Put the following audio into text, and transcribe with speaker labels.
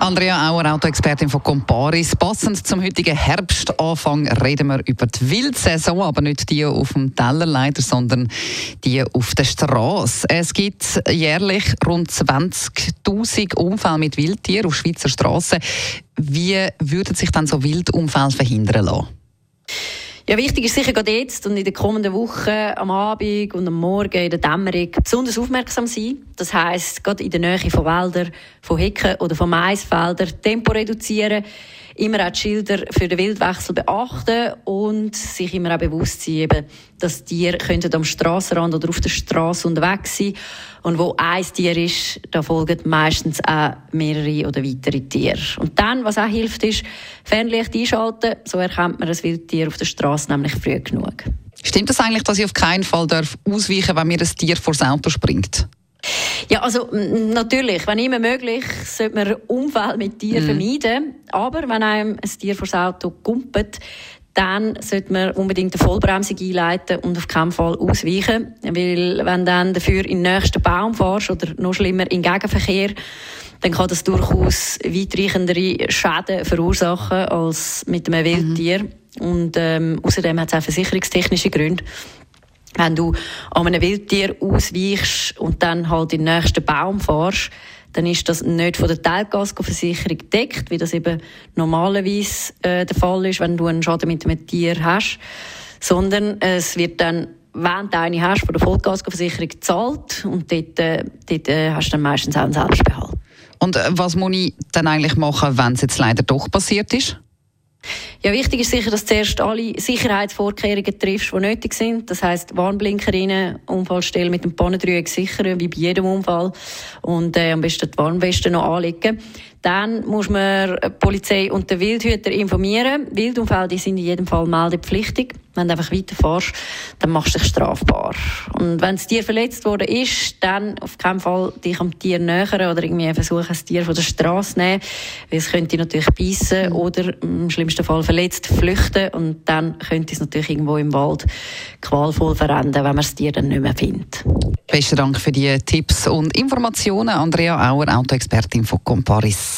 Speaker 1: Andrea Auer, Autoexpertin von Comparis. Passend zum heutigen Herbstanfang reden wir über die Wildsaison, aber nicht die auf dem Teller leider, sondern die auf der Straße. Es gibt jährlich rund 20.000 Unfälle mit Wildtieren auf Schweizer Straßen. Wie würden sich dann so Wildunfälle verhindern lassen?
Speaker 2: Ja, wichtig ist sicher gerade jetzt und in den kommenden Wochen am Abend und am Morgen in der Dämmerung besonders aufmerksam sein. Das heisst, gerade in der Nähe von Wäldern, von Hecken oder von Maisfeldern Tempo reduzieren, immer auch die Schilder für den Wildwechsel beachten und sich immer auch bewusst sein, dass Tiere am Strassenrand oder auf der Straße unterwegs sein und wo ein Tier ist, da folgen meistens auch mehrere oder weitere Tiere. Und dann, was auch hilft, ist Fernlicht einschalten. So erkennt man ein Wildtier auf der Straße nämlich früh genug.
Speaker 1: Stimmt das eigentlich, dass ich auf keinen Fall ausweichen darf, wenn mir ein Tier vor das Auto springt?
Speaker 2: Ja, also natürlich, wenn immer möglich, sollte man Unfälle mit Tieren mhm. vermeiden. Aber wenn einem ein Tier vor das Auto kumpelt, dann sollte man unbedingt eine Vollbremsung einleiten und auf keinen Fall ausweichen. Weil wenn dann dafür in den nächsten Baum fährst oder noch schlimmer in Gegenverkehr, dann kann das durchaus weitreichendere Schäden verursachen als mit einem Wildtier. Mhm. Und ähm, außerdem hat es auch versicherungstechnische Gründe. Wenn du an einem Wildtier ausweichst und dann halt in den nächsten Baum fährst, dann ist das nicht von der Teilgasversicherung gedeckt, wie das eben normalerweise äh, der Fall ist, wenn du einen Schaden mit einem Tier hast, sondern es wird dann wenn du eine hast, von der Vollgasversicherung gezahlt und dort, äh, dort äh, hast du dann meistens auch einen Selbstbehalt.
Speaker 1: Und äh, was muss ich dann eigentlich machen, wenn es jetzt leider doch passiert ist?
Speaker 2: Ja, wichtig ist sicher, dass du zuerst alle Sicherheitsvorkehrungen triffst, die nötig sind. Das heisst, Warnblinkerinnen, Unfallstelle mit dem Pannendreieck sichern, wie bei jedem Unfall. Und äh, am besten die Warnweste noch anlegen. Dann muss man die Polizei und den Wildhüter informieren. Wildunfälle die sind in jedem Fall meldepflichtig. Wenn du einfach weiterfährst, dann machst du dich strafbar. Und wenn das Tier verletzt worden ist, dann auf keinen Fall dich am Tier nähern oder irgendwie versuchen, das Tier von der Straße zu nehmen. Weil es könnte natürlich beißen oder im schlimmsten Fall verletzt flüchten. Und dann könnte es natürlich irgendwo im Wald qualvoll verenden, wenn man das Tier dann nicht mehr findet.
Speaker 1: Besten Dank für die Tipps und Informationen. Andrea Auer, Autoexpertin von Comparis.